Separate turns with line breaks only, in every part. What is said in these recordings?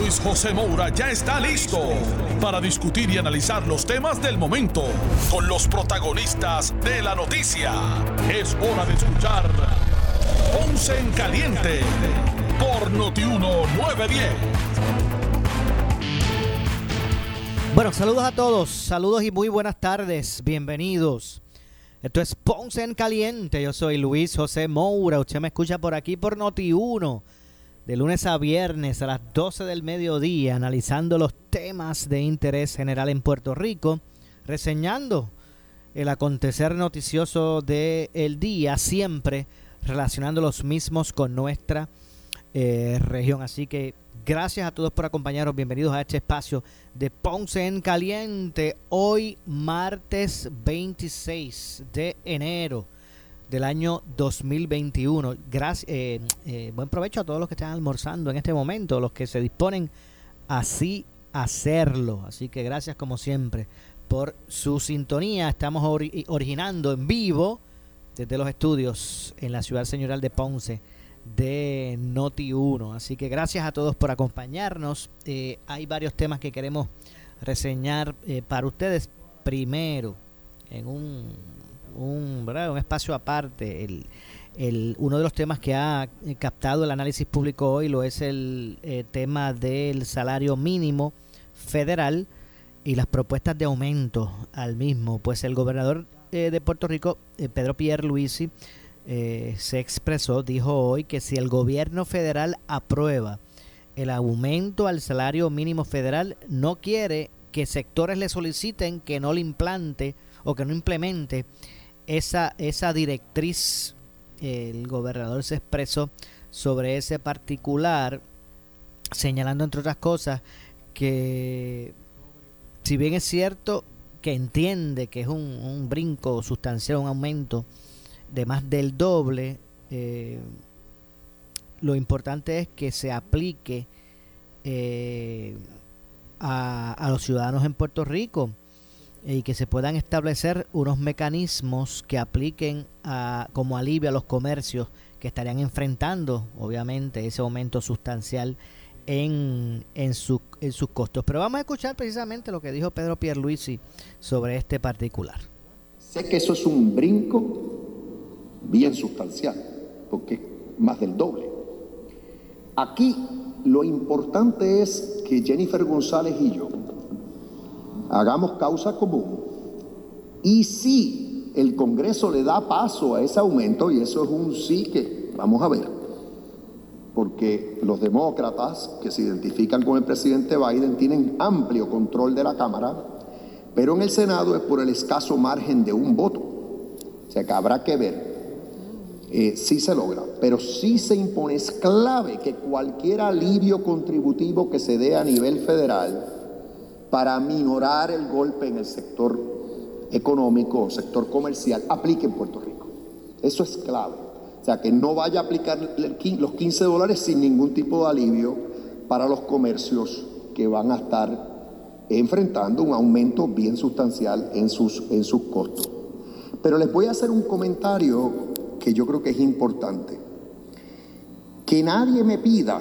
Luis José Moura ya está listo para discutir y analizar los temas del momento con los protagonistas de la noticia. Es hora de escuchar Ponce en Caliente por Notiuno 910.
Bueno, saludos a todos, saludos y muy buenas tardes, bienvenidos. Esto es Ponce en Caliente, yo soy Luis José Moura, usted me escucha por aquí por Noti1, de lunes a viernes a las 12 del mediodía, analizando los temas de interés general en Puerto Rico, reseñando el acontecer noticioso del día, siempre relacionando los mismos con nuestra eh, región. Así que gracias a todos por acompañarnos. Bienvenidos a este espacio de Ponce en Caliente. Hoy martes 26 de enero del año 2021. Gracias, eh, eh, buen provecho a todos los que están almorzando en este momento, los que se disponen así hacerlo. Así que gracias como siempre por su sintonía. Estamos originando en vivo desde los estudios en la ciudad señoral de Ponce de Noti 1. Así que gracias a todos por acompañarnos. Eh, hay varios temas que queremos reseñar eh, para ustedes. Primero, en un, un, un espacio aparte, el, el, uno de los temas que ha eh, captado el análisis público hoy lo es el tema del salario mínimo federal y las propuestas de aumento al mismo. Pues el gobernador de Puerto Rico, Pedro Pierre Luisi, eh, se expresó, dijo hoy que si el gobierno federal aprueba el aumento al salario mínimo federal, no quiere que sectores le soliciten que no le implante o que no implemente esa, esa directriz. El gobernador se expresó sobre ese particular, señalando entre otras cosas que si bien es cierto que entiende que es un, un brinco sustancial, un aumento, de más del doble, eh, lo importante es que se aplique eh, a, los ciudadanos en Puerto Rico y que se puedan establecer unos mecanismos que apliquen como alivio a los comercios que estarían enfrentando, obviamente, ese aumento sustancial en, en, en sus costos. Pero vamos a escuchar precisamente lo que dijo Pedro Pierluisi sobre este particular.
Sé que eso es un brinco bien sustancial, porque es más del doble. Aquí lo importante es que Jennifer González y yo hagamos causa común y si el Congreso le da paso a ese aumento, y eso es un sí que vamos a ver, porque los demócratas que se identifican con el presidente Biden tienen amplio control de la Cámara, pero en el Senado es por el escaso margen de un voto. O sea que habrá que ver eh, sí se logra, pero sí se impone, es clave que cualquier alivio contributivo que se dé a nivel federal para minorar el golpe en el sector económico sector comercial aplique en Puerto Rico. Eso es clave. O sea, que no vaya a aplicar los 15 dólares sin ningún tipo de alivio para los comercios que van a estar enfrentando un aumento bien sustancial en sus, en sus costos. Pero les voy a hacer un comentario que yo creo que es importante. Que nadie me pida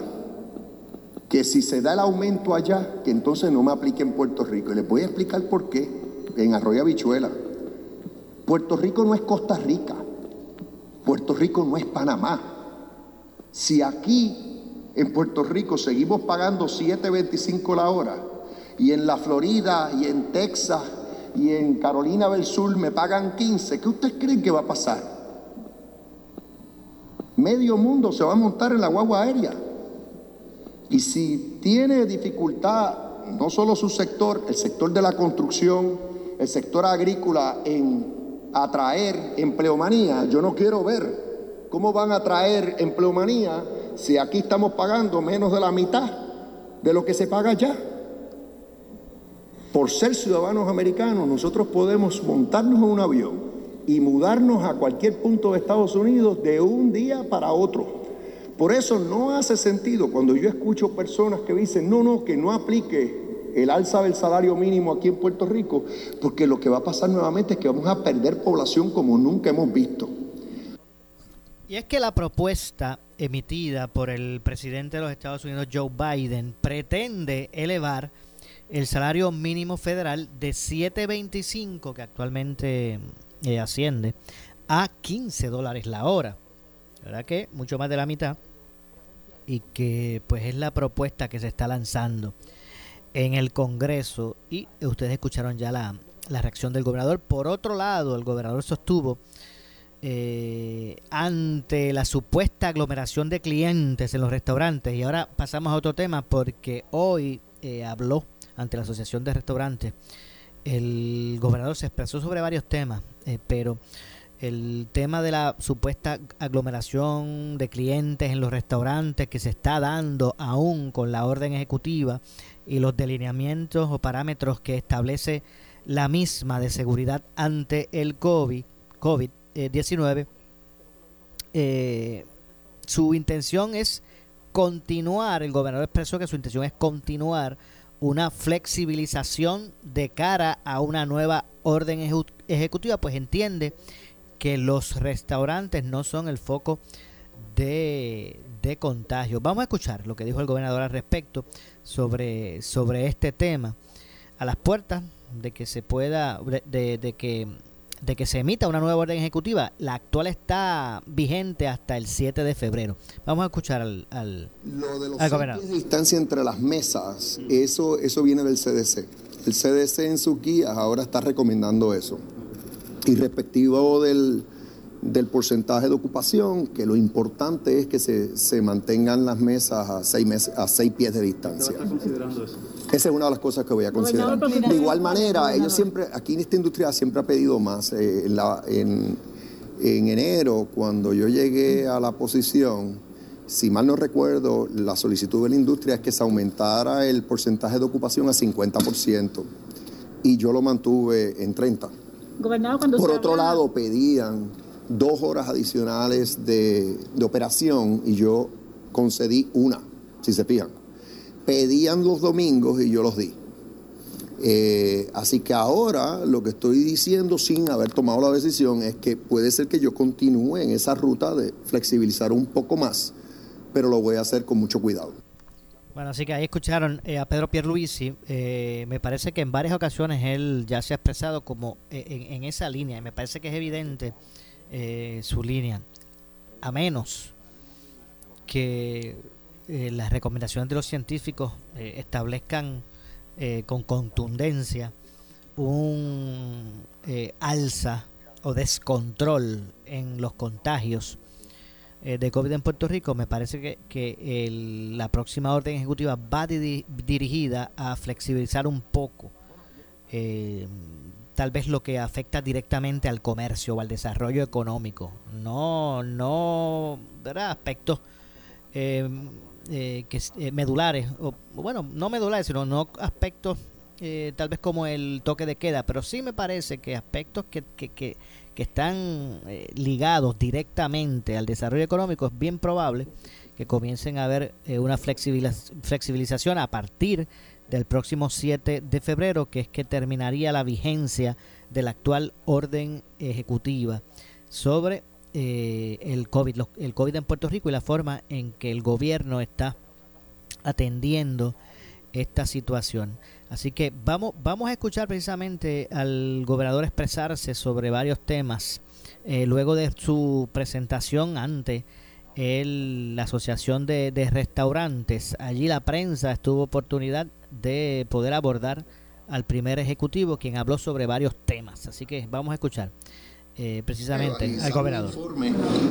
que si se da el aumento allá, que entonces no me aplique en Puerto Rico. Y les voy a explicar por qué en Arroyo Habichuela. Puerto Rico no es Costa Rica. Puerto Rico no es Panamá. Si aquí en Puerto Rico seguimos pagando 7.25 la hora y en la Florida y en Texas y en Carolina del Sur me pagan 15, ¿qué ustedes creen que va a pasar? Medio mundo se va a montar en la guagua aérea. Y si tiene dificultad, no solo su sector, el sector de la construcción, el sector agrícola, en atraer empleomanía, yo no quiero ver cómo van a atraer empleomanía si aquí estamos pagando menos de la mitad de lo que se paga allá. Por ser ciudadanos americanos, nosotros podemos montarnos en un avión y mudarnos a cualquier punto de Estados Unidos de un día para otro. Por eso no hace sentido cuando yo escucho personas que dicen, no, no, que no aplique el alza del salario mínimo aquí en Puerto Rico, porque lo que va a pasar nuevamente es que vamos a perder población como nunca hemos visto.
Y es que la propuesta emitida por el presidente de los Estados Unidos, Joe Biden, pretende elevar el salario mínimo federal de 7.25, que actualmente eh, asciende, a 15 dólares la hora. ¿Verdad que? Mucho más de la mitad. Y que pues es la propuesta que se está lanzando en el Congreso. Y ustedes escucharon ya la, la reacción del gobernador. Por otro lado, el gobernador sostuvo eh, ante la supuesta aglomeración de clientes en los restaurantes. Y ahora pasamos a otro tema porque hoy eh, habló ante la Asociación de Restaurantes. El gobernador se expresó sobre varios temas, eh, pero el tema de la supuesta aglomeración de clientes en los restaurantes que se está dando aún con la orden ejecutiva y los delineamientos o parámetros que establece la misma de seguridad ante el COVID, COVID-19, eh, su intención es continuar, el gobernador expresó que su intención es continuar una flexibilización de cara a una nueva orden ejecutiva, pues entiende que los restaurantes no son el foco de, de, contagio. Vamos a escuchar lo que dijo el gobernador al respecto sobre, sobre este tema. A las puertas de que se pueda, de, de que de que se emita una nueva orden ejecutiva. La actual está vigente hasta el 7 de febrero. Vamos a escuchar al, al,
Lo de los al de distancia entre las mesas, eso, eso viene del CDC. El CDC en sus guías ahora está recomendando eso. Y respectivo del, del porcentaje de ocupación, que lo importante es que se, se mantengan las mesas a seis, meses, a seis pies de distancia. considerando eso? Esa es una de las cosas que voy a considerar. De igual manera, ellos siempre, aquí en esta industria siempre ha pedido más. Eh, en, en, enero, cuando yo llegué a la posición, si mal no recuerdo, la solicitud de la industria es que se aumentara el porcentaje de ocupación a 50% y yo lo mantuve en 30%. Por otro lado, pedían dos horas adicionales de, de operación y yo concedí una, si se fijan pedían los domingos y yo los di. Eh, así que ahora lo que estoy diciendo sin haber tomado la decisión es que puede ser que yo continúe en esa ruta de flexibilizar un poco más, pero lo voy a hacer con mucho cuidado.
Bueno, así que ahí escucharon eh, a Pedro Pierluisi. Eh, me parece que en varias ocasiones él ya se ha expresado como en, en esa línea y me parece que es evidente su línea. A menos que eh, las recomendaciones de los científicos eh, establezcan eh, con contundencia un alza o descontrol en los contagios de COVID en Puerto Rico, me parece que, que la próxima orden ejecutiva va dirigida a flexibilizar un poco tal vez lo que afecta directamente al comercio o al desarrollo económico, no, no, ¿verdad? Aspectos eh, que, eh, medulares, o bueno, no medulares, sino no aspectos eh, tal vez como el toque de queda, pero sí me parece que aspectos que, que, que, están ligados directamente al desarrollo económico es bien probable que comiencen a haber una flexibilización a partir del próximo 7 de febrero, que es que terminaría la vigencia de la actual orden ejecutiva sobre eh, el COVID, el COVID en Puerto Rico y la forma en que el gobierno está atendiendo esta situación. Así que vamos, vamos a escuchar precisamente al gobernador expresarse sobre varios temas eh, luego de su presentación ante el, la Asociación de, de, Restaurantes. Allí la prensa tuvo oportunidad de poder abordar al primer ejecutivo, quien habló sobre varios temas. Así que vamos a escuchar. Eh, precisamente al gobernador.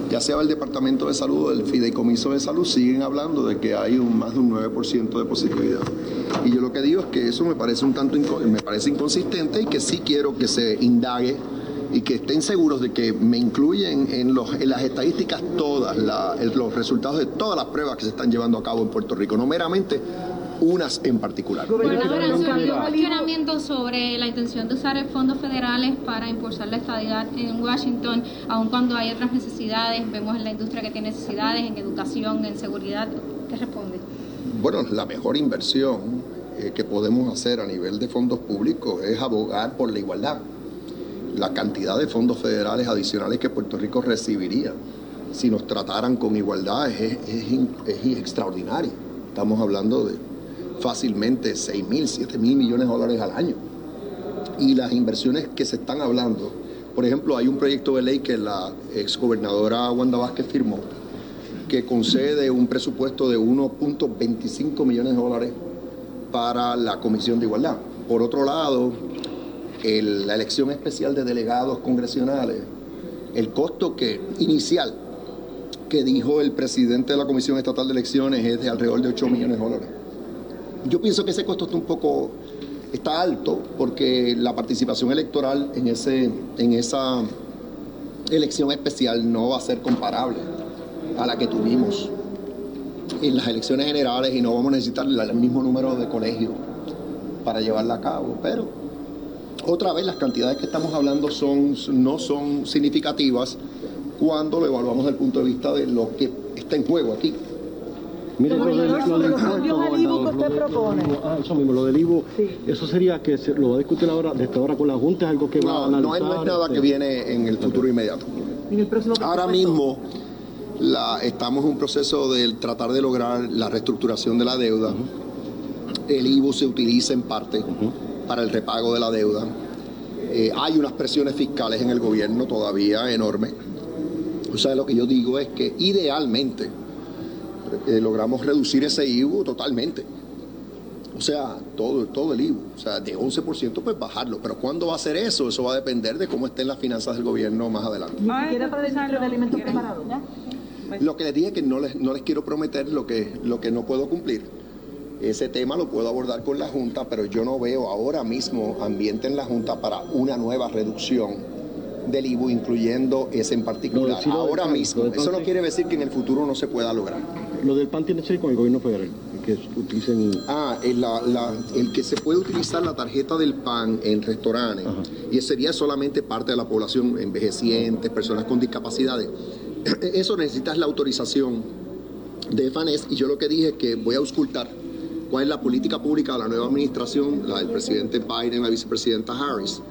ya sea el Departamento de Salud o el Fideicomiso de Salud, siguen hablando de que hay un, más de un 9% de positividad. Y yo lo que digo es que eso me parece un tanto me parece inconsistente y que sí quiero que se indague y que estén seguros de que me incluyen en, los, en las estadísticas todas, los resultados de todas las pruebas que se están llevando a cabo en Puerto Rico, no meramente unas en particular.
cuestionamiento sobre la intención de usar fondos federales para impulsar la estabilidad en Washington, aun cuando hay otras necesidades, vemos en la industria que tiene necesidades, en educación, en seguridad. ¿Qué responde?
Bueno, la mejor inversión eh, que podemos hacer a nivel de fondos públicos es abogar por la igualdad. La cantidad de fondos federales adicionales que Puerto Rico recibiría si nos trataran con igualdad es, extraordinario. Estamos hablando de fácilmente 6 mil, 7 mil millones de dólares al año. Y las inversiones que se están hablando, por ejemplo, hay un proyecto de ley que la exgobernadora Wanda Vázquez firmó, que concede un presupuesto de 1.25 millones de dólares para la Comisión de Igualdad. Por otro lado, la elección especial de delegados congresionales, el costo que inicial que dijo el presidente de la Comisión Estatal de Elecciones es de alrededor de 8 millones de dólares. Yo pienso que ese costo está un poco está alto porque la participación electoral en ese en esa elección especial no va a ser comparable a la que tuvimos en las elecciones generales y no vamos a necesitar el mismo número de colegios para llevarla a cabo. Pero otra vez las cantidades que estamos hablando son, no son significativas cuando lo evaluamos desde el punto de vista de lo que está en juego aquí.
Mire, lo, del, IVU que usted propone. Ah, eso mismo, lo del IVU, eso sería que se, lo va a discutir ahora, desde ahora con la Junta, es algo que va a analizar.
No, no es nada que viene en el futuro inmediato. ahora mismo estamos en un proceso de tratar de lograr la reestructuración de la deuda. El IVU se utiliza en parte para el repago de la deuda. Eh, hay unas presiones fiscales en el gobierno todavía enormes. O sea, lo que yo digo es que idealmente eh, logramos reducir ese IVU totalmente. O sea, todo, todo el IVU. O sea, de 11% pues bajarlo. Pero ¿cuándo va a ser eso? Eso va a depender de cómo estén las finanzas del gobierno más adelante.
¿Quiere para el de alimentos preparados?
Lo que les dije es que no les, no les quiero prometer lo que, lo que no puedo cumplir. Ese tema lo puedo abordar con la Junta, pero yo no veo ahora mismo ambiente en la Junta para una nueva reducción del IBU, incluyendo ese en particular. ahora mismo. Eso no quiere decir que en el futuro no se pueda lograr.
Lo del PAN tiene que ser con el gobierno federal. Que utilicen...
Ah, el, el que se puede utilizar la tarjeta del PAN en restaurantes, y sería solamente parte de la población envejeciente, personas con discapacidades eso necesitas la autorización de FANES y yo lo que dije es que voy a auscultar cuál es la política pública de la nueva administración, la del presidente Biden, la vicepresidenta Harris.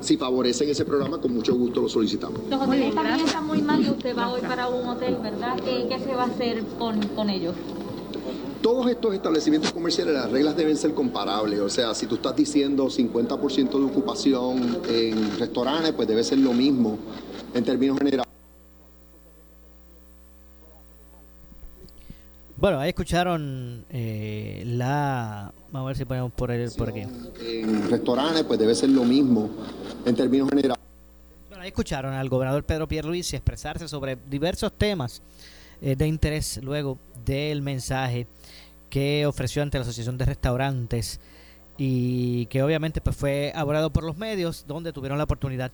Si favorecen ese programa, con mucho gusto lo solicitamos.
Los hoteles también están muy mal y usted va hoy para un hotel, ¿verdad? ¿Qué, se va a hacer con, con ellos?
Todos estos establecimientos comerciales, las reglas deben ser comparables. O sea, si tú estás diciendo 50% de ocupación en restaurantes, pues debe ser lo mismo en términos generales.
Bueno, ahí escucharon eh, la... Vamos a ver si ponemos por, el, por aquí.
En restaurantes, pues debe ser lo mismo en términos generales.
Bueno, ahí escucharon al gobernador Pedro Pierluisi expresarse sobre diversos temas eh, de interés luego del mensaje que ofreció ante la Asociación de Restaurantes y que obviamente pues fue abordado por los medios donde tuvieron la oportunidad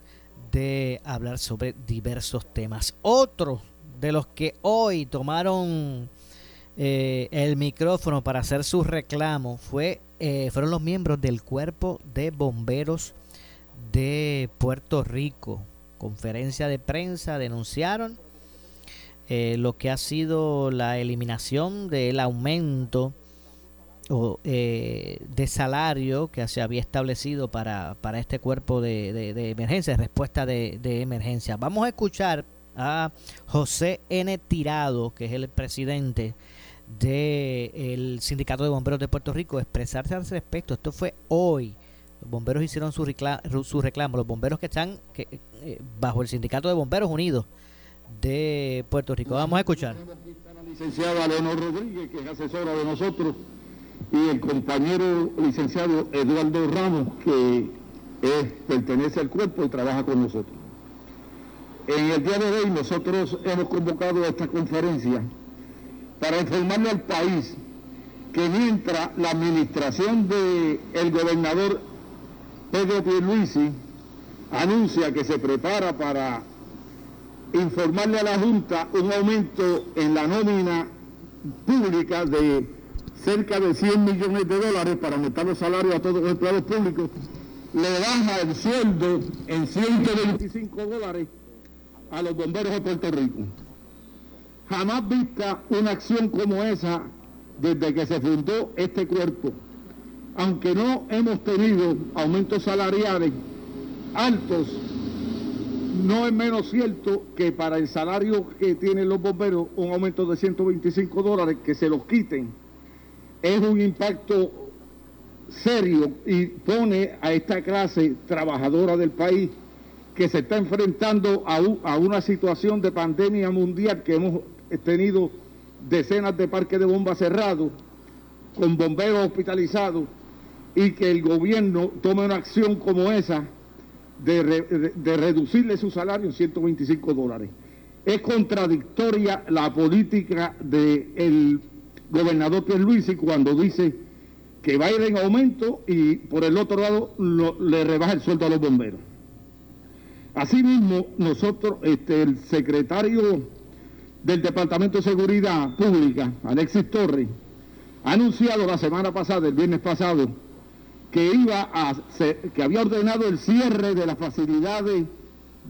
de hablar sobre diversos temas. Otro de los que hoy tomaron eh, el micrófono para hacer su reclamo fue, eh, fueron los miembros del Cuerpo de Bomberos de Puerto Rico. Conferencia de prensa denunciaron eh, lo que ha sido la eliminación del aumento de salario que se había establecido para, para este cuerpo de, de, emergencia, de respuesta de, de emergencia. Vamos a escuchar a José N. Tirado, que es el presidente del Sindicato de Bomberos de Puerto Rico expresarse al respecto. Esto fue hoy. Los bomberos hicieron su, su reclamo. Los bomberos que están eh, bajo el Sindicato de Bomberos Unidos de Puerto Rico. Vamos a escuchar.
La licenciada Leonor Rodríguez, que es asesora de nosotros, y el compañero licenciado Eduardo Ramos, que pertenece al cuerpo y trabaja con nosotros. En el día de hoy nosotros hemos convocado a esta conferencia para informarle al país que mientras la administración del gobernador Pedro Pierluisi anuncia que se prepara para informarle a la Junta un aumento en la nómina pública de cerca de 100 millones de dólares para aumentar los salarios a todos los empleados públicos, le baja el sueldo en 125 dólares a los bomberos de Puerto Rico. Jamás vista una acción como esa desde que se fundó este cuerpo. Aunque no hemos tenido aumentos salariales altos, no es menos cierto que para el salario que tienen los bomberos, un aumento de 125 dólares, que se los quiten, es un impacto serio y pone a esta clase trabajadora del país que se está enfrentando a, a una situación de pandemia mundial que hemos tenido decenas de parques de bombas cerrados, con bomberos hospitalizados, y que el gobierno tome una acción como esa de, reducirle su salario en 125 dólares. Es contradictoria la política del gobernador Pierluisi cuando dice que va a ir en aumento y por el otro lado le rebaja el sueldo a los bomberos. Asimismo, nosotros, este, el secretario del Departamento de Seguridad Pública, Alexis Torres, ha anunciado la semana pasada, el viernes pasado, que iba a que había ordenado el cierre de las facilidades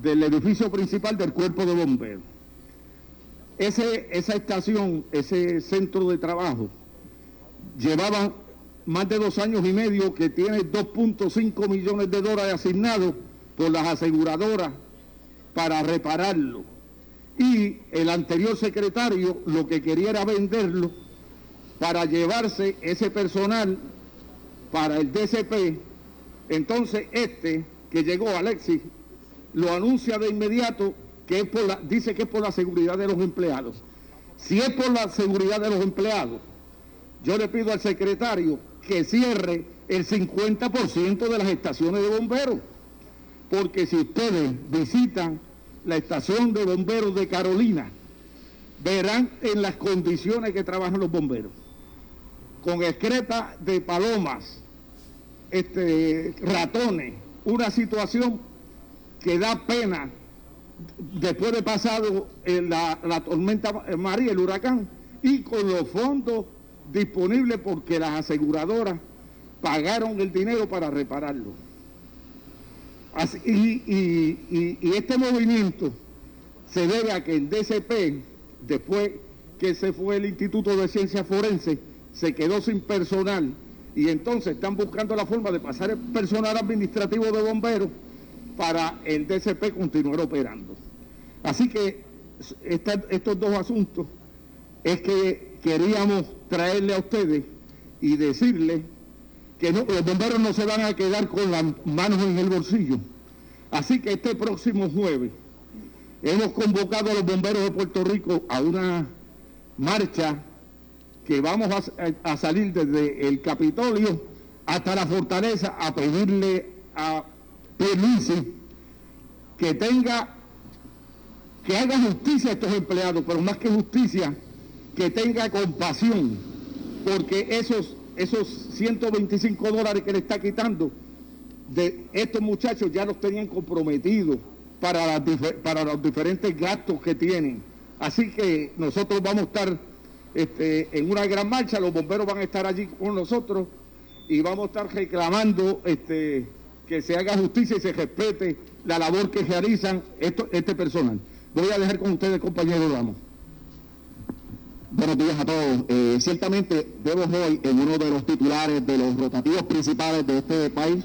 del edificio principal del cuerpo de bomberos. Ese, esa estación, ese centro de trabajo, llevaba más de dos años y medio que tiene 2.5 millones de dólares asignados por las aseguradoras para repararlo. Y el anterior secretario lo que quería era venderlo para llevarse ese personal para el DCP, entonces este que llegó, Alexis, lo anuncia de inmediato que es por la, dice que es por la seguridad de los empleados. Si es por la seguridad de los empleados, yo le pido al secretario que cierre el 50% de las estaciones de bomberos. Porque si ustedes visitan la estación de bomberos de Carolina, verán en las condiciones que trabajan los bomberos con excreta de palomas, este, ratones, una situación que da pena después de pasado la, la tormenta María, el huracán, y con los fondos disponibles porque las aseguradoras pagaron el dinero para repararlo. y, y, este movimiento se debe a que el DCP, después que se fue el Instituto de Ciencias Forenses, se quedó sin personal y entonces están buscando la forma de pasar el personal administrativo de bomberos para el DCP continuar operando. Así que estos dos asuntos es que queríamos traerle a ustedes y decirles que los bomberos no se van a quedar con las manos en el bolsillo. Así que este próximo jueves hemos convocado a los bomberos de Puerto Rico a una marcha que vamos a, salir desde el Capitolio hasta la fortaleza a pedirle a Pierluisi que tenga, que haga justicia a estos empleados, pero más que justicia, que tenga compasión, porque esos, esos 125 dólares que le está quitando de estos muchachos ya los tenían comprometidos para, para los diferentes gastos que tienen. Así que nosotros vamos a estar este, en una gran marcha, los bomberos van a estar allí con nosotros y vamos a estar reclamando este, que se haga justicia y se respete la labor que realizan este personal. Voy a dejar con ustedes, compañero Ramos.
Buenos días a todos. Eh, ciertamente vemos hoy en uno de los titulares de los rotativos principales de este país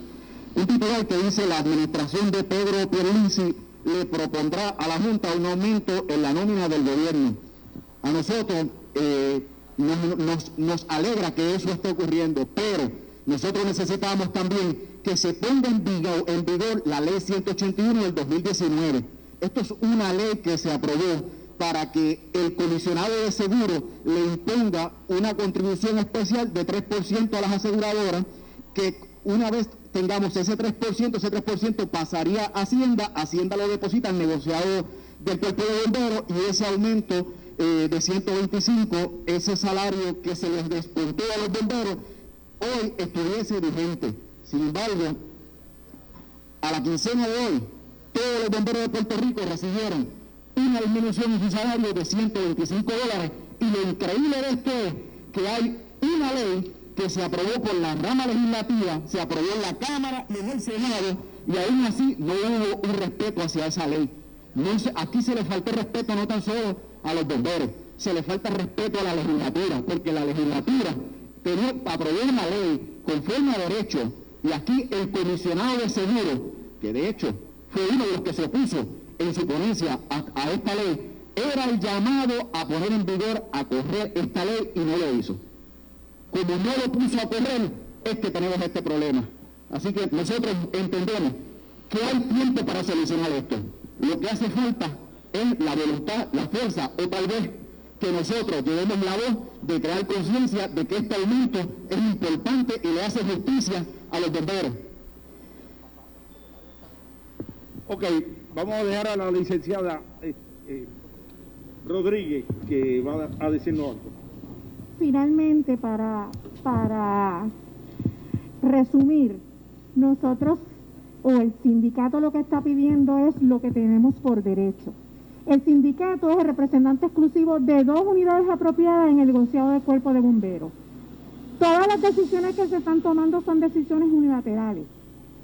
un titular que dice la administración de Pedro Pierluisi le propondrá a la Junta un aumento en la nómina del gobierno. A nosotros eh, nos, alegra que eso esté ocurriendo, pero nosotros necesitamos también que se ponga en vigor, en vigor la ley 181 del 2019. Esto es una ley que se aprobó para que el comisionado de seguro le imponga una contribución especial de 3% a las aseguradoras, que una vez tengamos ese 3%, ese 3% pasaría a Hacienda, Hacienda lo deposita al negociado del cuerpo de bomberos y ese aumento eh, de 125, ese salario que se les descontó a los bomberos, hoy estuviese vigente. Sin embargo, a la quincena de hoy, todos los bomberos de Puerto Rico recibieron una disminución en su salario de 125 dólares. Y lo increíble de esto es que hay una ley que se aprobó por la rama legislativa, se aprobó en la Cámara y en el Senado, y aún así no hubo un respeto hacia esa ley. aquí se le faltó respeto no tan solo a los bomberos, se le falta respeto a la legislatura, porque la legislatura tenía, aprobó una ley conforme a derecho, y aquí el comisionado de seguro, que de hecho fue uno de los que se opuso en su ponencia a esta ley, era el llamado a poner en vigor, a correr esta ley y no lo hizo. Como no lo puso a correr, es que tenemos este problema. Así que nosotros entendemos que hay tiempo para solucionar esto. Lo que hace falta es la voluntad, la fuerza o tal vez que nosotros llevemos la voz de crear conciencia de que este aumento es importante y le hace justicia a los bomberos.
Ok, vamos a dejar a la licenciada eh, eh, Rodríguez que va a decirnos algo.
Finalmente, para, para resumir, nosotros o el sindicato lo que está pidiendo es lo que tenemos por derecho. El sindicato es el representante exclusivo de dos unidades apropiadas en el negociado del cuerpo de bomberos. Todas las decisiones que se están tomando son decisiones unilaterales.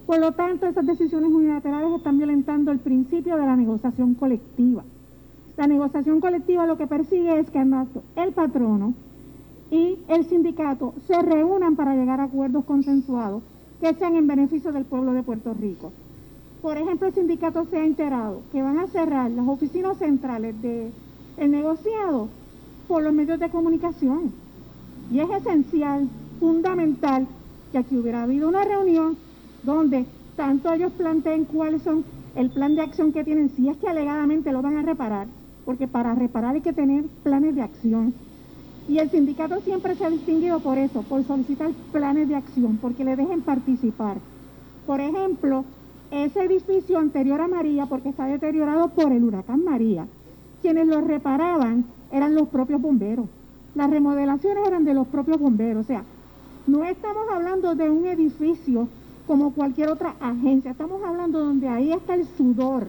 Por lo tanto, esas decisiones unilaterales están violentando el principio de la negociación colectiva. La negociación colectiva lo que persigue es que el patrono y el sindicato se reúnan para llegar a acuerdos consensuados que sean en beneficio del pueblo de Puerto Rico. Por ejemplo, el sindicato se ha enterado que van a cerrar las oficinas centrales del negociado por los medios de comunicación. Y es esencial, fundamental, que aquí hubiera habido una reunión donde tanto ellos planteen cuáles son el plan de acción que tienen, si es que alegadamente lo van a reparar, porque para reparar hay que tener planes de acción. Y el sindicato siempre se ha distinguido por eso, por solicitar planes de acción, porque le dejen participar. Por ejemplo, ese edificio anterior a María, porque está deteriorado por el huracán María, quienes lo reparaban eran los propios bomberos. Las remodelaciones eran de los propios bomberos. O sea, no estamos hablando de un edificio como cualquier otra agencia, estamos hablando donde ahí está el sudor,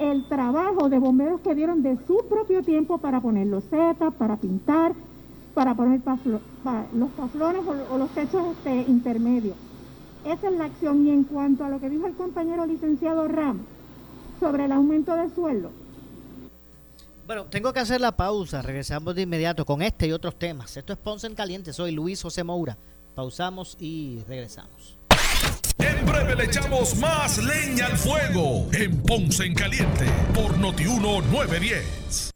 el trabajo de bomberos que dieron de su propio tiempo para poner los setas, para pintar, para poner los paflones o, los techos este, intermedios. Esa es la acción. Y en cuanto a lo que dijo el compañero licenciado Ram sobre el aumento de sueldo.
Bueno, tengo que hacer la pausa. Regresamos de inmediato con este y otros temas. Esto es Ponce en Caliente. Soy Luis José Moura. Pausamos y regresamos.
En breve le echamos más leña al fuego en Ponce en Caliente por Notiuno 910.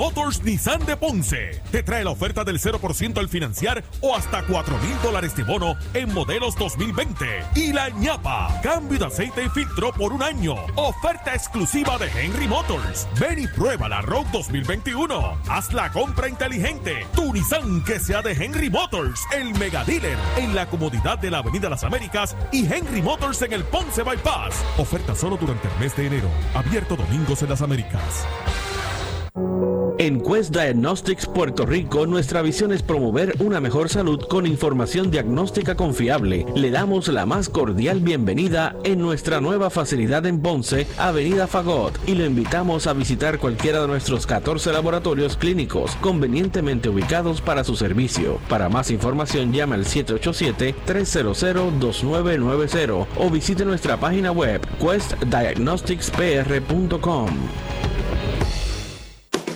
Motors Nissan de Ponce te trae la oferta del 0% al financiar o hasta 4 mil dólares de bono en modelos 2020. Y la ñapa, cambio de aceite y filtro por un año. Oferta exclusiva de Henry Motors. Ven y prueba la Road 2021. Haz la compra inteligente. Tu Nissan que sea de Henry Motors, el mega dealer en la comodidad de la Avenida Las Américas y Henry Motors en el Ponce Bypass. Oferta solo durante el mes de enero. Abierto domingos en las Américas.
En Quest Diagnostics Puerto Rico, nuestra visión es promover una mejor salud con información diagnóstica confiable. Le damos la más cordial bienvenida en nuestra nueva facilidad en Ponce, Avenida Fagot, y lo invitamos a visitar cualquiera de nuestros 14 laboratorios clínicos convenientemente ubicados para su servicio. Para más información llame al 787-300-2990 o visite nuestra página web questdiagnosticspr.com.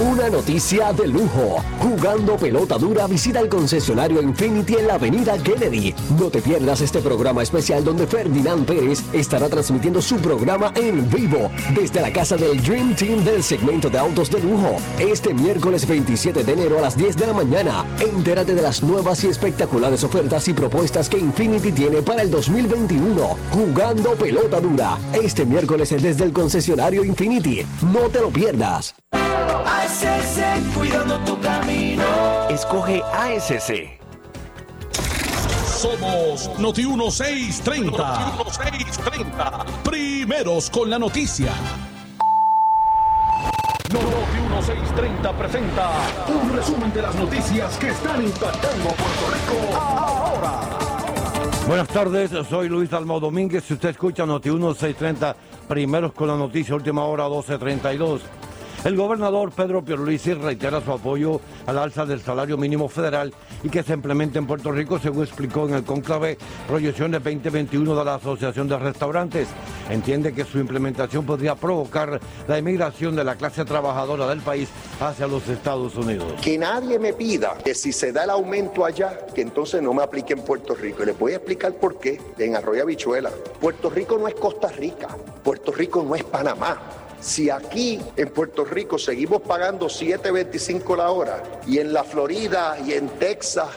Una noticia de lujo. Jugando pelota dura, visita el concesionario Infinity en la avenida Kennedy. No te pierdas este programa especial donde Ferdinand Pérez estará transmitiendo su programa en vivo desde la casa del Dream Team del segmento de autos de lujo. Este miércoles 27 de enero a las 10 de la mañana. Entérate de las nuevas y espectaculares ofertas y propuestas que Infinity tiene para el 2021. Jugando pelota dura. Este miércoles desde el concesionario Infinity. No te lo pierdas.
ASC, cuidando tu camino.
Escoge ASC.
Somos Noti 1630. Noti 1630. Primeros con la noticia. Noti 1630 presenta un resumen de las noticias que están impactando Puerto Rico ahora.
Buenas tardes, soy Luis Almado Domínguez. Si usted escucha Noti 1630, primeros con la noticia, última hora 1232. El gobernador Pedro Pierluisi reitera su apoyo al alza del salario mínimo federal y que se implemente en Puerto Rico, según explicó en el conclave Proyecciones 2021 de la Asociación de Restaurantes. Entiende que su implementación podría provocar la emigración de la clase trabajadora del país hacia los Estados Unidos.
Que nadie me pida que si se da el aumento allá, que entonces no me aplique en Puerto Rico. Y les voy a explicar por qué en Arroyo Habichuela. Puerto Rico no es Costa Rica, Puerto Rico no es Panamá. Si aquí en Puerto Rico seguimos pagando 7.25 la hora y en la Florida y en Texas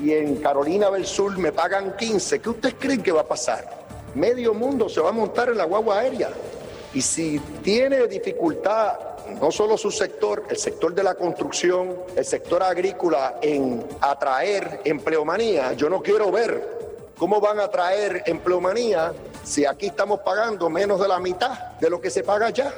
y en Carolina del Sur me pagan 15, ¿qué ustedes creen que va a pasar? Medio mundo se va a montar en la guagua aérea. Y si tiene dificultad no solo su sector, el sector de la construcción, el sector agrícola en atraer empleomanía, yo no quiero ver cómo van a atraer empleomanía si aquí estamos pagando menos de la mitad de lo que se paga allá.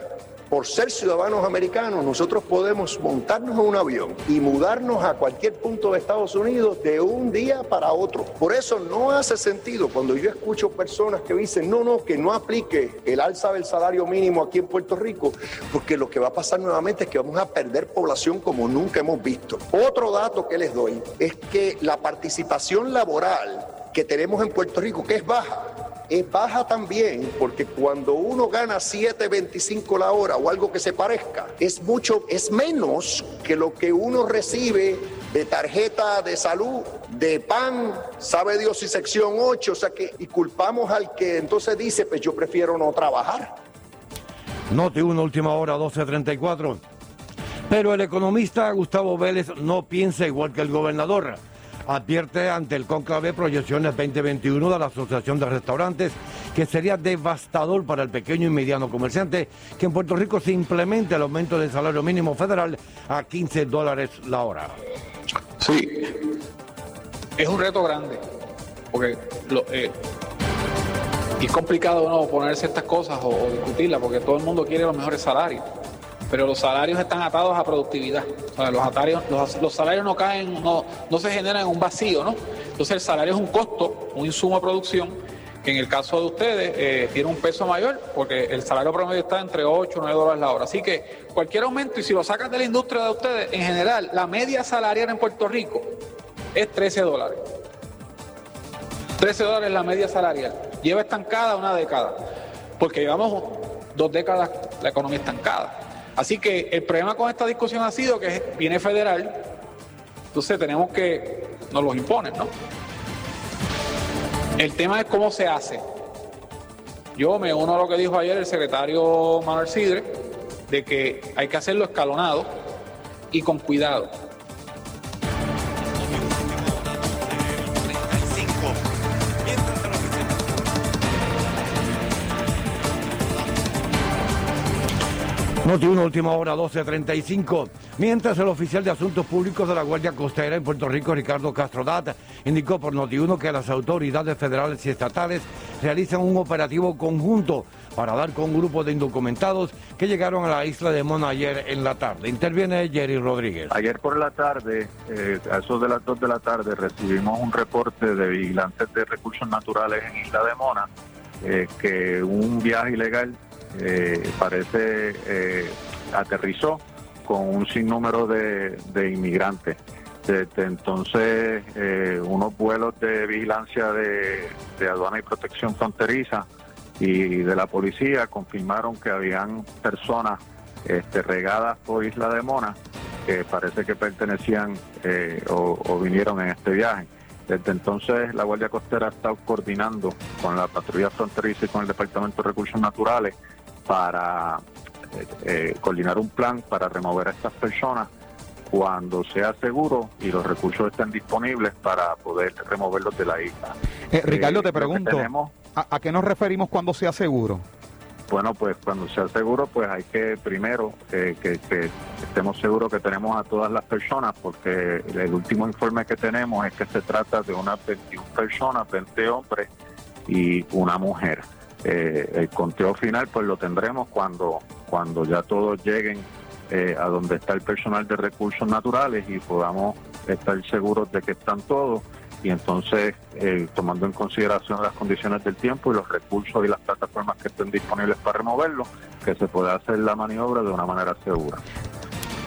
Por ser ciudadanos americanos, nosotros podemos montarnos en un avión y mudarnos a cualquier punto de Estados Unidos de un día para otro. Por eso no hace sentido cuando yo escucho personas que dicen, no, no, que no aplique el alza del salario mínimo aquí en Puerto Rico, porque lo que va a pasar nuevamente es que vamos a perder población como nunca hemos visto. Otro dato que les doy es que la participación laboral que tenemos en Puerto Rico, que es baja, es baja también porque cuando uno gana 7.25 la hora o algo que se parezca, es mucho, es menos que lo que uno recibe de tarjeta de salud, de pan, sabe Dios y sección 8, o sea que y culpamos al que entonces dice, pues yo prefiero no trabajar.
Note una última hora 12.34. Pero el economista Gustavo Vélez no piensa igual que el gobernador advierte ante el conclave Proyecciones 2021 de la Asociación de Restaurantes que sería devastador para el pequeño y mediano comerciante que en Puerto Rico se implemente el aumento del salario mínimo federal a 15 dólares la hora.
Sí, es un reto grande, porque eh, es complicado ¿no? poner ciertas cosas o discutirlas, porque todo el mundo quiere los mejores salarios pero los salarios están atados a productividad. los, salarios, los, salarios no caen, no, se generan en un vacío, ¿no? Entonces el salario es un costo, un insumo de producción que en el caso de ustedes eh, tiene un peso mayor porque el salario promedio está entre 8 y 9 dólares la hora. Así que cualquier aumento, y si lo sacan de la industria de ustedes, en general, la media salarial en Puerto Rico es 13 dólares. 13 dólares la media salarial. Lleva estancada una década, porque llevamos dos décadas la economía estancada. Así que el problema con esta discusión ha sido que viene federal, entonces tenemos que nos los imponen, ¿no? El tema es cómo se hace. Yo me uno a lo que dijo ayer el secretario Manuel Sidre, de que hay que hacerlo escalonado y con cuidado.
Noti 1, última hora, 12.35. Mientras el oficial de Asuntos Públicos de la Guardia Costera en Puerto Rico, Ricardo Castro Data, indicó por Noti 1 que las autoridades federales y estatales realizan un operativo conjunto para dar con un grupo de indocumentados que llegaron a la isla de Mona ayer en la tarde. Interviene Jerry Rodríguez.
Ayer por la tarde, eh, a eso de las 2 de la tarde, recibimos un reporte de vigilantes de recursos naturales en Isla de Mona eh, que un viaje ilegal eh, parece eh, aterrizó con un sinnúmero de, inmigrantes. Desde entonces, eh, unos vuelos de vigilancia de, aduana y protección fronteriza y de la policía confirmaron que habían personas este, regadas por Isla de Mona que parece que pertenecían o, o vinieron en este viaje. Desde entonces la Guardia Costera ha estado coordinando con la patrulla fronteriza y con el Departamento de Recursos Naturales para eh, eh, coordinar un plan para remover a estas personas cuando sea seguro y los recursos estén disponibles para poder removerlos de la isla.
Eh, Ricardo, te pregunto, ¿a, qué nos referimos cuando sea seguro?
Bueno, pues cuando sea seguro, pues hay que primero que, estemos seguros que tenemos a todas las personas, porque el último informe que tenemos es que se trata de unas 21 personas, 20 hombres y una mujer. Eh, el conteo final pues lo tendremos cuando, cuando ya todos lleguen eh, a donde está el personal de recursos naturales y podamos estar seguros de que están todos y entonces eh, tomando en consideración las condiciones del tiempo y los recursos y las plataformas que estén disponibles para removerlo, que se pueda hacer la maniobra de una manera segura.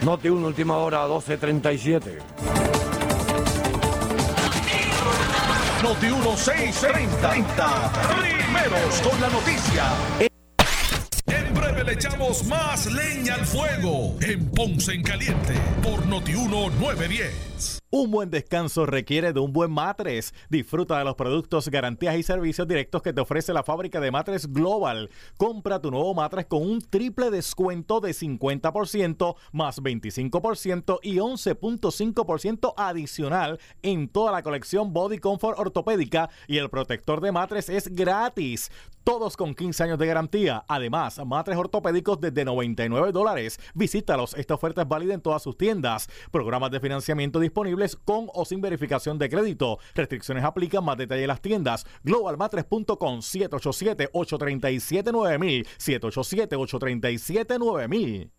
Noti una última hora, 12.37.
Noti 1630. Primeros con la noticia. En breve le echamos más leña al fuego en Ponce en Caliente por Noti 1910.
Un buen descanso requiere de un buen matres. Disfruta de los productos, garantías y servicios directos que te ofrece la fábrica de matres Global. Compra tu nuevo matres con un triple descuento de 50% más 25% y 11.5% adicional en toda la colección Body Comfort ortopédica y el protector de matres es gratis. Todos con 15 años de garantía. Además, matres ortopédicos desde 99 dólares. Visítalos. Esta oferta es válida en todas sus tiendas. Programas de financiamiento disponibles con o sin verificación de crédito. Restricciones aplican. Más detalle en las tiendas. Globalmatres.com 787-837-9000. 787-837-9000.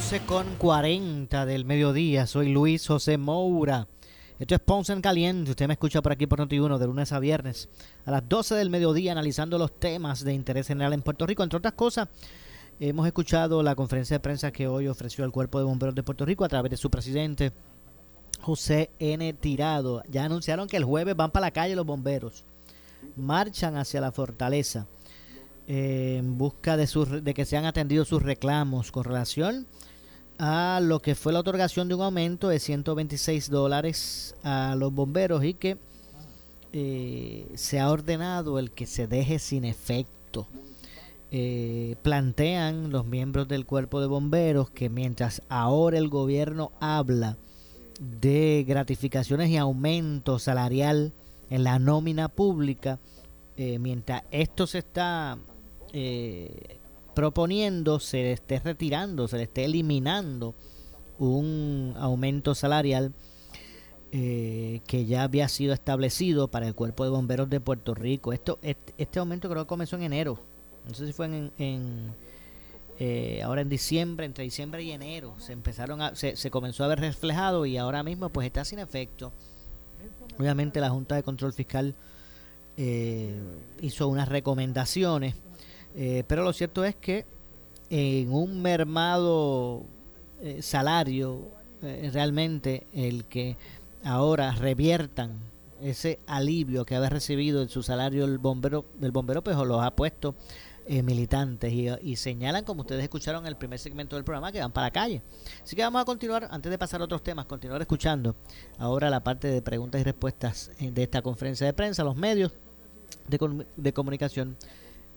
12 eh, con 40 del mediodía. Soy Luis José Moura. Esto es Ponce en Caliente. Usted me escucha por aquí por Noti1 de lunes a viernes a las 12 del mediodía analizando los temas de interés general en Puerto Rico. Entre otras cosas, hemos escuchado la conferencia de prensa que hoy ofreció el Cuerpo de Bomberos de Puerto Rico a través de su presidente, José N. Tirado. Ya anunciaron que el jueves van para la calle los bomberos. Marchan hacia la fortaleza eh, en busca de, sus, de que sean atendidos sus reclamos con relación lo que fue la otorgación de un aumento de 126 dólares a los bomberos y que eh, se ha ordenado el que se deje sin efecto. Eh, plantean los miembros del cuerpo de bomberos que mientras ahora el gobierno habla de gratificaciones y aumento salarial en la nómina pública, eh, mientras esto se está proponiendo se le esté retirando, se le esté eliminando un aumento salarial eh, que ya había sido establecido para el cuerpo de bomberos de Puerto Rico. Esto, este, aumento creo que comenzó en enero. No sé si fue en, eh, ahora en diciembre, entre diciembre y enero, se empezaron a, se, se comenzó a ver reflejado y ahora mismo pues está sin efecto. Obviamente la Junta de Control Fiscal eh, hizo unas recomendaciones eh, pero lo cierto es que en un mermado eh, salario, eh, realmente el que ahora reviertan ese alivio que había recibido en su salario el bombero del bombero pues los ha puesto militantes y, señalan como ustedes escucharon en el primer segmento del programa que van para la calle. Así que vamos a continuar antes de pasar a otros temas continuar escuchando ahora la parte de preguntas y respuestas de esta conferencia de prensa los medios de, de comunicación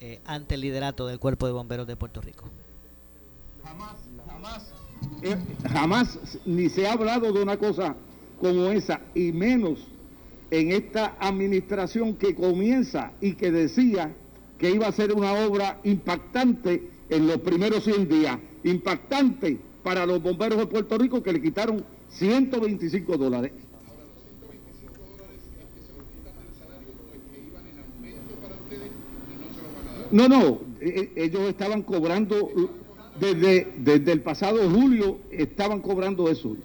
eh, ante el liderato del Cuerpo de Bomberos de Puerto Rico.
Jamás, jamás, eh, jamás ni se ha hablado de una cosa como esa, y menos en esta administración que comienza y que decía que iba a ser una obra impactante en los primeros 100 días, impactante para los bomberos de Puerto Rico que le quitaron 125 dólares. No, no, e, e, ellos estaban cobrando, desde, desde el pasado julio, estaban cobrando eso.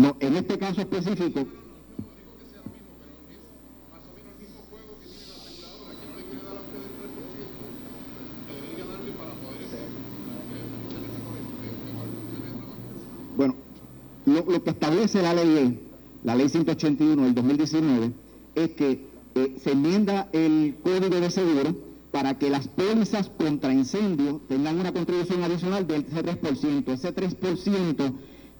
No, en este caso específico, Bueno, lo, que establece la ley, la ley 181 del 2019, es que eh, se enmienda el código de seguro para que las pólizas contra incendio tengan una contribución adicional del 3%. Ese 3%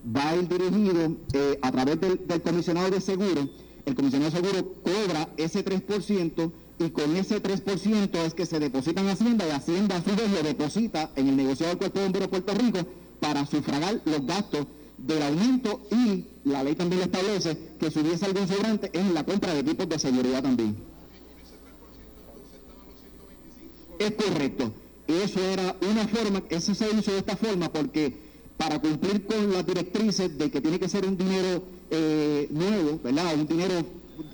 va a ir dirigido eh, a través del, comisionado de seguro. El comisionado de seguro cobra ese 3% y con ese 3% es que se deposita en Hacienda y Hacienda a lo deposita en el negociado del Cuerpo de Bomberos Puerto Rico para sufragar los gastos del aumento y la ley también establece que si hubiese algún sobrante en la compra de equipos de seguridad también. Es correcto. Eso era una forma, eso se hizo de esta forma porque para cumplir con las directrices de que tiene que ser un dinero eh, nuevo, ¿verdad? Un dinero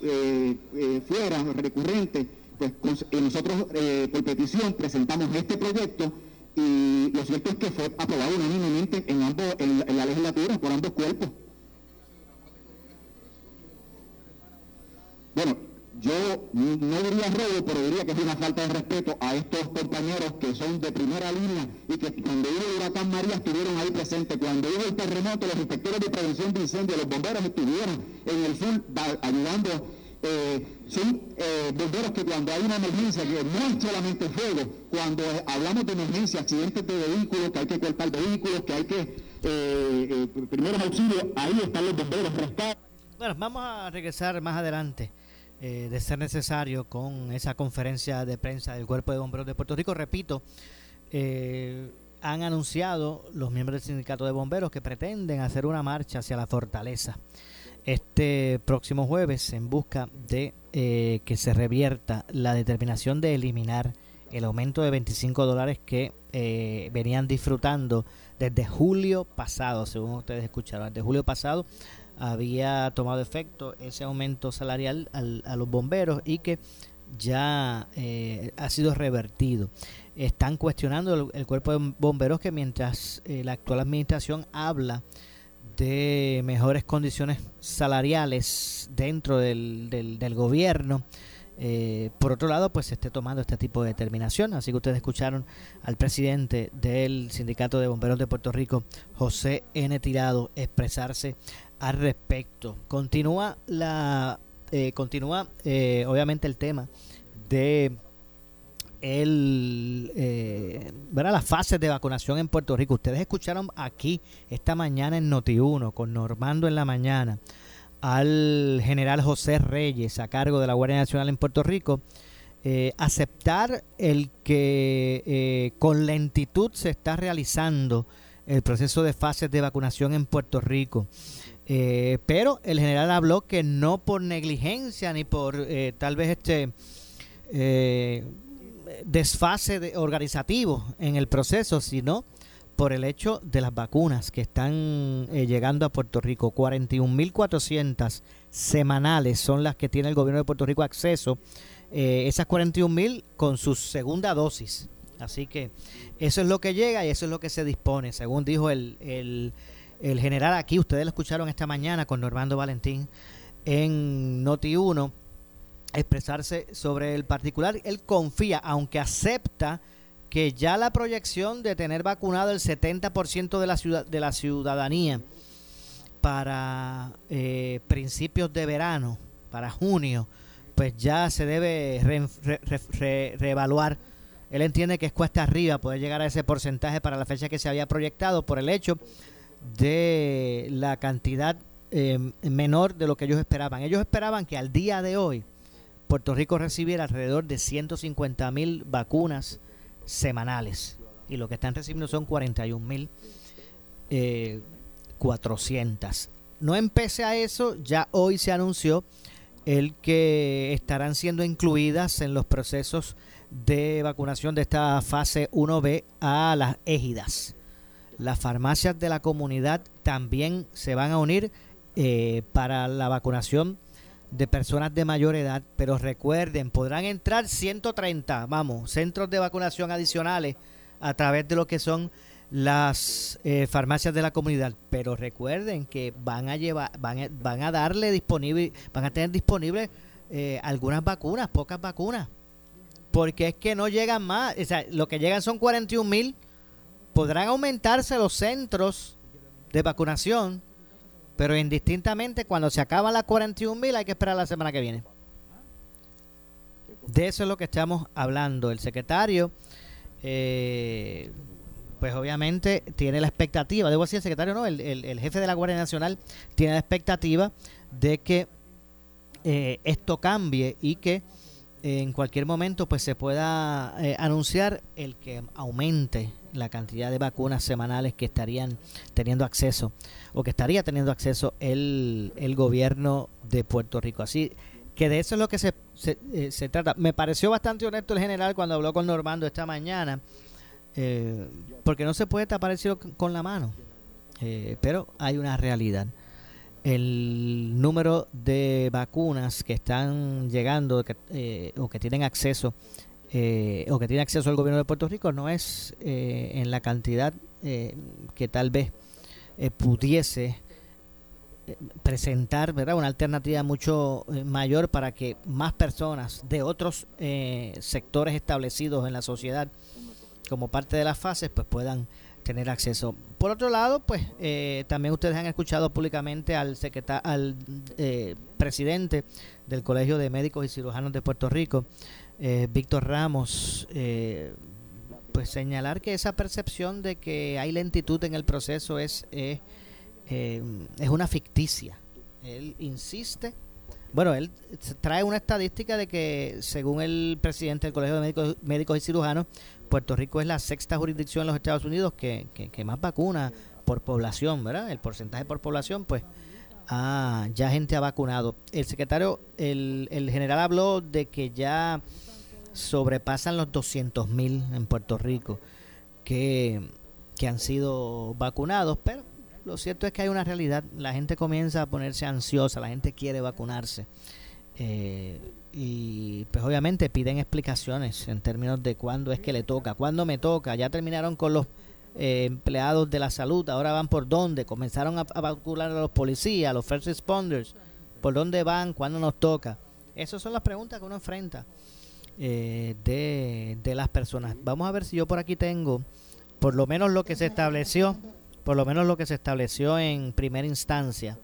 eh, eh, fuera, recurrente, pues nosotros por petición presentamos este proyecto y lo cierto es que fue aprobado unánimemente en, ambos, en la legislatura por ambos cuerpos. Bueno, yo no diría robo, pero diría que es una falta de respeto a estos compañeros que son de primera línea y que cuando hubo el huracán María estuvieron ahí presentes. Cuando hubo el terremoto, los inspectores de prevención de incendios, los bomberos estuvieron en el sur ayudando. Eh, son eh, bomberos que cuando hay una emergencia, que no es solamente fuego, cuando hablamos de emergencia, accidentes de vehículos, que hay que cortar vehículos, que hay que eh, primeros auxilios, ahí están los bomberos.
Bueno, vamos a regresar más adelante eh, de ser necesario con esa conferencia de prensa del Cuerpo de Bomberos de Puerto Rico. Repito, eh, han anunciado los miembros del sindicato de bomberos que pretenden hacer una marcha hacia la fortaleza. este próximo jueves en busca de eh, que se revierta la determinación de eliminar el aumento de 25 dólares que eh, venían disfrutando desde julio pasado, según ustedes escucharon, desde julio pasado había tomado efecto ese aumento salarial a los bomberos y que ya eh, ha sido revertido. Están cuestionando el, cuerpo de bomberos que mientras eh, la actual administración habla de mejores condiciones salariales dentro del, del, gobierno, eh, por otro lado, pues se esté tomando este tipo de determinación. Así que ustedes escucharon al presidente del Sindicato de Bomberos de Puerto Rico, José N. Tirado, expresarse al respecto. Continúa la eh, continúa eh, obviamente el tema de el, eh, las fases de vacunación en Puerto Rico. Ustedes escucharon aquí esta mañana en Noti1 con Normando en la mañana al general José Reyes a cargo de la Guardia Nacional en Puerto Rico eh, aceptar el que con lentitud se está realizando el proceso de fases de vacunación en Puerto Rico. Eh, pero el general habló que no por negligencia ni por eh, tal vez este eh, desfase de organizativo en el proceso, sino por el hecho de las vacunas que están llegando a Puerto Rico. 41.400 semanales son las que tiene el gobierno de Puerto Rico acceso. esas 41.000 con su segunda dosis. Así que eso es lo que llega y eso es lo que se dispone, según dijo el, el el general aquí, ustedes lo escucharon esta mañana con Normando Valentín en Noti1 expresarse sobre el particular. Él confía, aunque acepta que ya la proyección de tener vacunado el 70% de la, ciudad, de la ciudadanía para eh, principios de verano, para junio, pues ya se debe reevaluar. Él entiende que es cuesta arriba poder llegar a ese porcentaje para la fecha que se había proyectado por el hecho de la cantidad eh, menor de lo que ellos esperaban. Ellos esperaban que al día de hoy Puerto Rico recibiera alrededor de 150 mil vacunas semanales y lo que están recibiendo son 41 mil 400. Eh, no empecé a eso, ya hoy se anunció el que estarán siendo incluidas en los procesos de vacunación de esta fase 1B a las égidas. Las farmacias de la comunidad también se van a unir eh, para la vacunación de personas de mayor edad, pero recuerden, podrán entrar 130, vamos, centros de vacunación adicionales a través de lo que son las eh, farmacias de la comunidad, pero recuerden que van a llevar, van a, van a darle disponible, van a tener disponibles eh, algunas vacunas, pocas vacunas, porque es que no llegan más, o sea, lo que llegan son 41 mil podrán aumentarse los centros de vacunación, pero indistintamente cuando se acaban las 41 mil hay que esperar la semana que viene. De eso es lo que estamos hablando. El secretario, eh, pues obviamente tiene la expectativa, debo decir el secretario, no, el, jefe de la Guardia Nacional tiene la expectativa de que eh, esto cambie y que en cualquier momento pues se pueda eh, anunciar el que aumente la cantidad de vacunas semanales que estarían teniendo acceso o que estaría teniendo acceso el, el gobierno de Puerto Rico. Así que de eso es lo que se, se, eh, trata. Me pareció bastante honesto el general cuando habló con Normando esta mañana, eh, porque no se puede tapar el cielo con la mano, pero hay una realidad el número de vacunas que están llegando eh, o que tienen acceso eh, o que tiene acceso al gobierno de Puerto Rico no es eh, en la cantidad que tal vez pudiese presentar ¿verdad? una alternativa mucho mayor para que más personas de otros sectores establecidos en la sociedad como parte de las fases pues puedan tener acceso. Por otro lado, pues eh, también ustedes han escuchado públicamente al, al eh, presidente del Colegio de Médicos y Cirujanos de Puerto Rico, eh, Víctor Ramos, pues señalar que esa percepción de que hay lentitud en el proceso es, es una ficticia. Él insiste bueno, él trae una estadística de que, según el presidente del Colegio de Médicos y Cirujanos, Puerto Rico es la sexta jurisdicción en los Estados Unidos que, más vacuna por población, ¿verdad? El porcentaje por población, pues Ah, ya gente ha vacunado. El secretario, el, el general habló de que ya sobrepasan los 200 mil en Puerto Rico que, que han sido vacunados, pero lo cierto es que hay una realidad. La gente comienza a ponerse ansiosa, la gente quiere vacunarse. Eh, y pues obviamente piden explicaciones en términos de cuándo es que le toca, cuándo me toca. Ya terminaron con los eh, empleados de la salud, ahora van por dónde, comenzaron a, vacunar a los policías, a los first responders, por dónde van, cuándo nos toca. Esas son las preguntas que uno enfrenta eh, de, de las personas. Vamos a ver si yo por aquí tengo por lo menos lo que se estableció, por lo menos lo que se estableció en primera instancia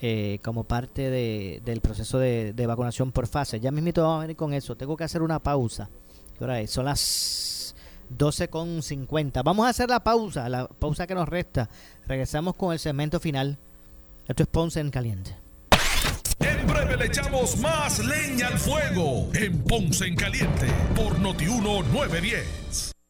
eh, como parte de, del proceso de, de, vacunación por fase. Ya mismito vamos a venir con eso. Tengo que hacer una pausa. ¿Qué Son las 12.50. Vamos a hacer la pausa, la pausa que nos resta. Regresamos con el segmento final. Esto es Ponce en Caliente.
En breve le echamos más leña al fuego en Ponce en Caliente por Notiuno 910.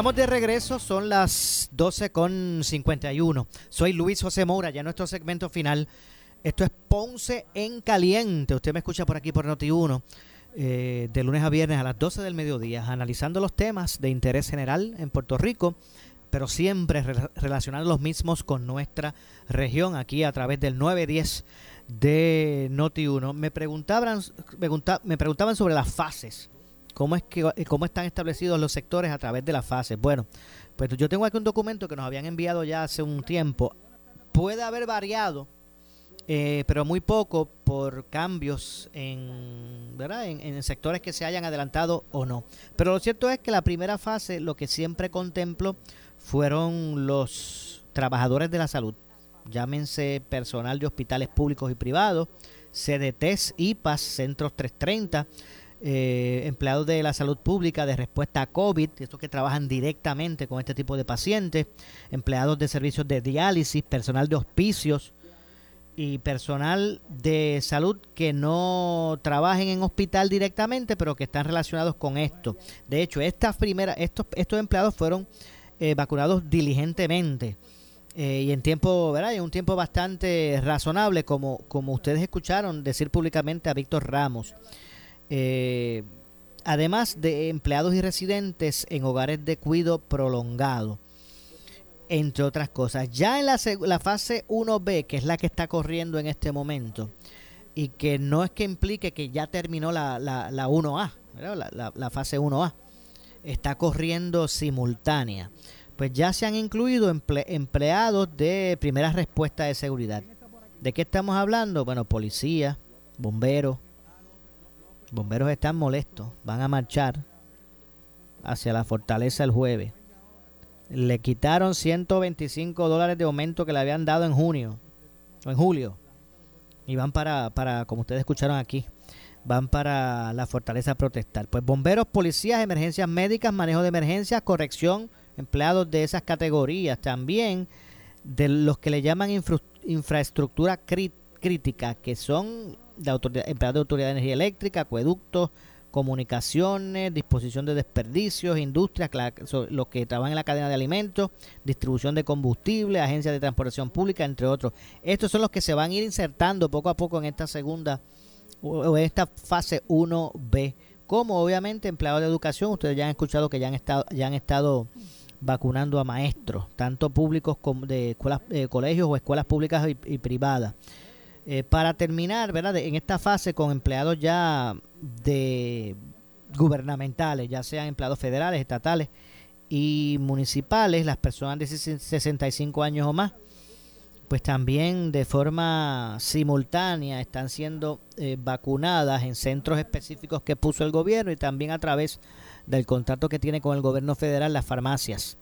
Estamos de regreso, son las 12 con 51. Soy Luis José Moura, ya nuestro segmento final. Esto es Ponce en Caliente. Usted me escucha por aquí por Noti1, eh, de lunes a viernes a las 12 del mediodía, analizando los temas de interés general en Puerto Rico, pero siempre relacionando los mismos con nuestra región, aquí a través del 910 de Noti1. Me preguntaban, me preguntaban sobre las fases cómo es que eh, cómo están establecidos los sectores a través de las fases. Bueno, pues yo tengo aquí un documento que nos habían enviado ya hace un tiempo. Puede haber variado, eh, pero muy poco por cambios en, ¿verdad? En, sectores que se hayan adelantado o no. Pero lo cierto es que la primera fase, lo que siempre contemplo, fueron los trabajadores de la salud. Llámense personal de hospitales públicos y privados, CDTs, IPAS, Centros 330 eh, empleados de la salud pública de respuesta a COVID, estos que trabajan directamente con este tipo de pacientes, empleados de servicios de diálisis, personal de hospicios y personal de salud que no trabajen en hospital directamente, pero que están relacionados con esto. De hecho, estas primeras, estos, estos empleados fueron eh, vacunados diligentemente. Eh, y en tiempo, ¿verdad? Un tiempo bastante razonable, como ustedes escucharon decir públicamente a Víctor Ramos. Eh, además de empleados y residentes en hogares de cuido prolongado, entre otras cosas. Ya en la, la fase 1B, que es la que está corriendo en este momento, y que no es que implique que ya terminó la, la, la 1A, la, la, fase 1A, está corriendo simultánea. Pues ya se han incluido empleados de primera respuesta de seguridad. ¿De qué estamos hablando? Bueno, policía, bomberos, Bomberos están molestos. Van a marchar hacia la fortaleza el jueves. Le quitaron 125 dólares de aumento que le habían dado en junio o en julio. Y van para, para, como ustedes escucharon aquí, van para la fortaleza a protestar. Pues bomberos, policías, emergencias médicas, manejo de emergencias, corrección, empleados de esas categorías. También de los que le llaman infraestructura crítica, que son de autoridad, empleados de autoridad de energía eléctrica, acueductos, comunicaciones, disposición de desperdicios, industrias, los que trabajan en la cadena de alimentos, distribución de combustible, agencias de transportación pública, entre otros. Estos son los que se van a ir insertando poco a poco en esta segunda o esta fase 1B. Como obviamente empleados de educación, ustedes ya han escuchado que ya han estado, ya han estado vacunando a maestros, tanto públicos como de escuelas, eh, colegios o escuelas públicas y, privadas. Eh, para terminar, ¿verdad? en esta fase con empleados ya de gubernamentales, ya sean empleados federales, estatales y municipales, las personas de 65 años o más, pues también de forma simultánea están siendo eh, vacunadas en centros específicos que puso el gobierno y también a través del contrato que tiene con el gobierno federal las farmacias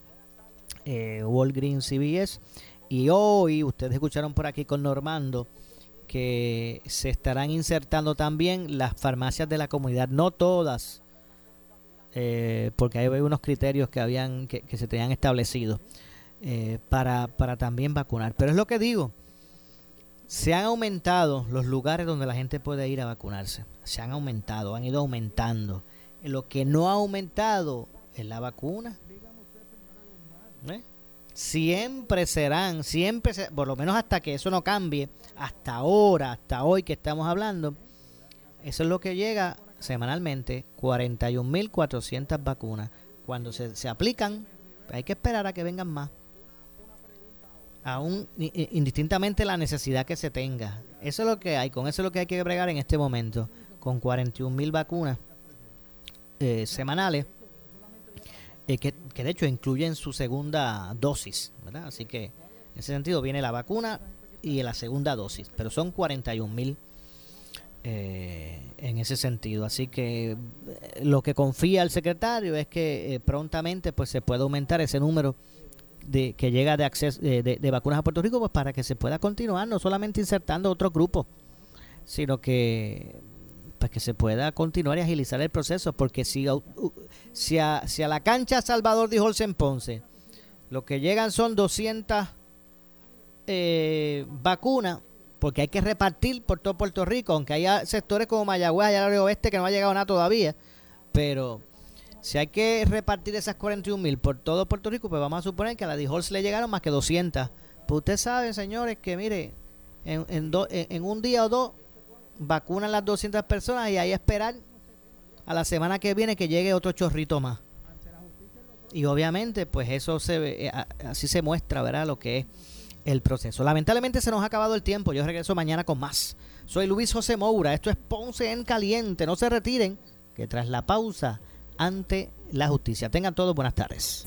eh, Walgreens CVS y hoy ustedes escucharon por aquí con Normando que se estarán insertando también las farmacias de la comunidad, no todas, eh, porque hay unos criterios que habían que, se tenían establecido eh, para, para también vacunar. Pero es lo que digo, se han aumentado los lugares donde la gente puede ir a vacunarse, se han aumentado, han ido aumentando. Lo que no ha aumentado es la vacuna. Siempre serán, siempre, por lo menos hasta que eso no cambie, hasta ahora, hasta hoy que estamos hablando, eso es lo que llega semanalmente, 41.400 vacunas. Cuando se, se aplican, hay que esperar a que vengan más. Aún indistintamente la necesidad que se tenga. Eso es lo que hay, con eso es lo que hay que bregar en este momento, con 41.000 vacunas eh, semanales, eh, que, de hecho incluyen su segunda dosis, ¿verdad? Así que en ese sentido viene la vacuna y la segunda dosis, pero son 41 mil eh, en ese sentido. Así que lo que confía el secretario es que prontamente pues se pueda aumentar ese número de que llega de acceso de, de, vacunas a Puerto Rico pues para que se pueda continuar no solamente insertando otro grupo sino que para que se pueda continuar y agilizar el proceso, porque si, si, a, si a la cancha Salvador dijo Olsen Ponce, lo que llegan son 200 eh, vacunas, porque hay que repartir por todo Puerto Rico, aunque haya sectores como Mayagüez, allá al oeste, que no ha llegado nada todavía, pero si hay que repartir esas 41 mil por todo Puerto Rico, pues vamos a suponer que a la DIJOLS le llegaron más que 200. Pues ustedes saben, señores, que mire, en, en, en un día o dos vacunan las 200 personas y ahí esperar a la semana que viene que llegue otro chorrito más. Y obviamente, pues eso se ve, eh, así se muestra, ¿verdad? Lo que es el proceso. Lamentablemente se nos ha acabado el tiempo. Yo regreso mañana con más. Soy Luis José Moura. Esto es Ponce en Caliente. No se retiren, que tras la pausa, ante la justicia. Tengan todos buenas tardes.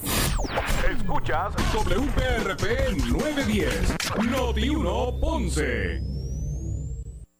Escuchas WPRP 910, Noti 1 Ponce.